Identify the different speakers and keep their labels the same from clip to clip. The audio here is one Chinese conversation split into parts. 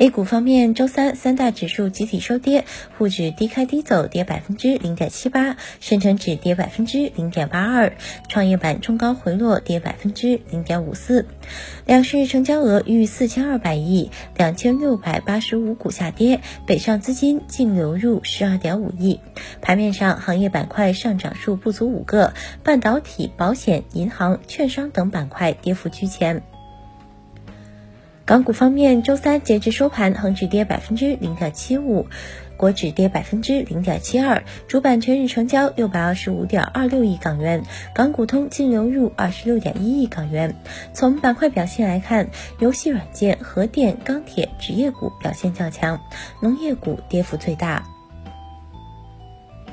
Speaker 1: A 股方面，周三三大指数集体收跌，沪指低开低走，跌百分之零点七八；深成指跌百分之零点八二；创业板冲高回落，跌百分之零点五四。两市成交额逾四千二百亿，两千六百八十五股下跌，北上资金净流入十二点五亿。盘面上，行业板块上涨数不足五个，半导体、保险、银行、券商等板块跌幅居前。港股方面，周三截至收盘，恒指跌百分之零点七五，国指跌百分之零点七二，主板全日成交六百二十五点二六亿港元，港股通净流入二十六点一亿港元。从板块表现来看，游戏软件、核电、钢铁、职业股表现较强，农业股跌幅最大。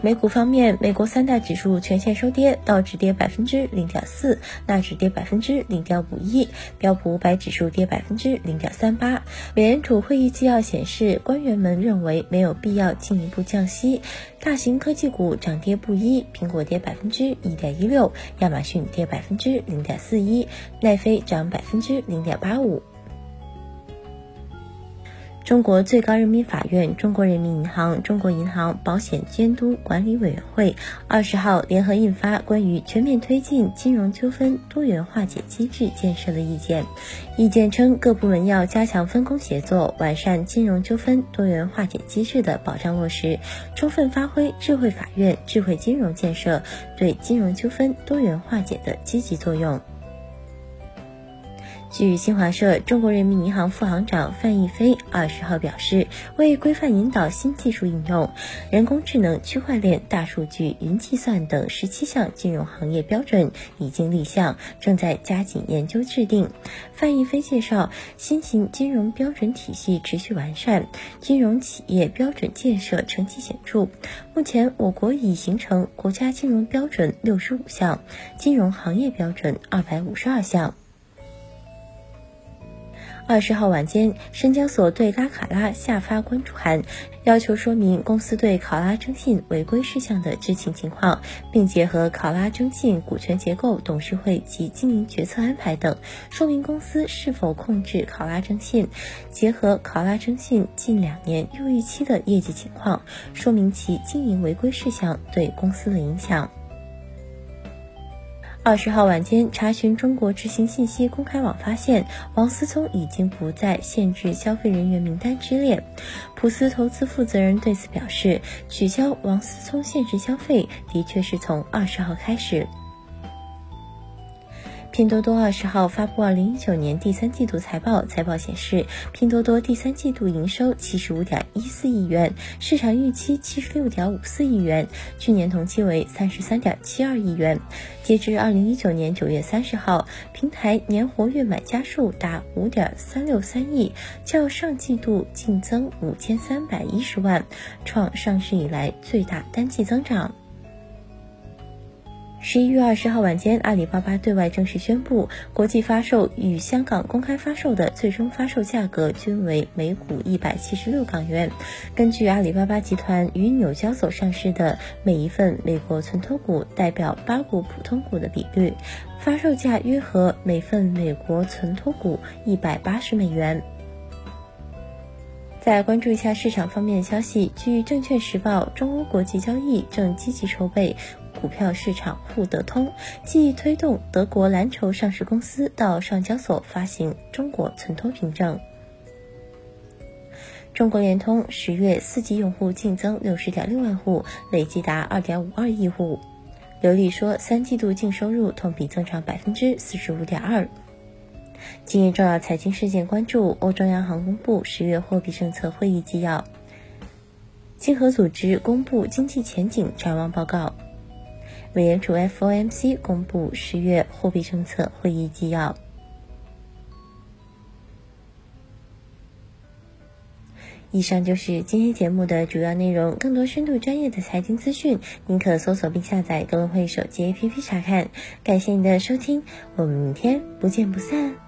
Speaker 1: 美股方面，美国三大指数全线收跌，道指跌百分之零点四，纳指跌百分之零点五一，标普五百指数跌百分之零点三八。美联储会议纪要显示，官员们认为没有必要进一步降息。大型科技股涨跌不一，苹果跌百分之一点一六，亚马逊跌百分之零点四一，奈飞涨百分之零点八五。中国最高人民法院、中国人民银行、中国银行保险监督管理委员会二十号联合印发关于全面推进金融纠纷多元化解机制建设的意见。意见称，各部门要加强分工协作，完善金融纠纷多元化解机制的保障落实，充分发挥智慧法院、智慧金融建设对金融纠纷多元化解的积极作用。据新华社，中国人民银行副行长范毅飞二十号表示，为规范引导新技术应用，人工智能、区块链、大数据、云计算等十七项金融行业标准已经立项，正在加紧研究制定。范毅飞介绍，新型金融标准体系持续完善，金融企业标准建设成绩显著。目前，我国已形成国家金融标准六十五项，金融行业标准二百五十二项。二十号晚间，深交所对拉卡拉下发关注函，要求说明公司对考拉征信违规事项的知情情况，并结合考拉征信股权结构、董事会及经营决策安排等，说明公司是否控制考拉征信，结合考拉征信近两年又预期的业绩情况，说明其经营违规事项对公司的影响。二十号晚间，查询中国执行信息公开网发现，王思聪已经不在限制消费人员名单之列。普思投资负责人对此表示，取消王思聪限制消费的确是从二十号开始。拼多多二十号发布二零一九年第三季度财报，财报显示，拼多多第三季度营收七十五点一四亿元，市场预期七十六点五四亿元，去年同期为三十三点七二亿元。截至二零一九年九月三十号，平台年活跃买家数达五点三六三亿，较上季度净增五千三百一十万，创上市以来最大单季增长。十一月二十号晚间，阿里巴巴对外正式宣布，国际发售与香港公开发售的最终发售价格均为每股一百七十六港元。根据阿里巴巴集团与纽交所上市的每一份美国存托股代表八股普通股的比率，发售价约合每份美国存托股一百八十美元。再关注一下市场方面的消息，据证券时报，中欧国际交易正积极筹备。股票市场沪德通，即推动德国蓝筹上市公司到上交所发行中国存托凭证。中国联通十月四 G 用户净增六十点六万户，累计达二点五二亿户。刘丽说，三季度净收入同比增长百分之四十五点二。今日重要财经事件关注：欧洲央行公布十月货币政策会议纪要；经合组织公布经济前景展望报告。美联储 FOMC 公布十月货币政策会议纪要。以上就是今天节目的主要内容。更多深度专业的财经资讯，您可搜索并下载格隆汇手机 APP 查看。感谢您的收听，我们明天不见不散。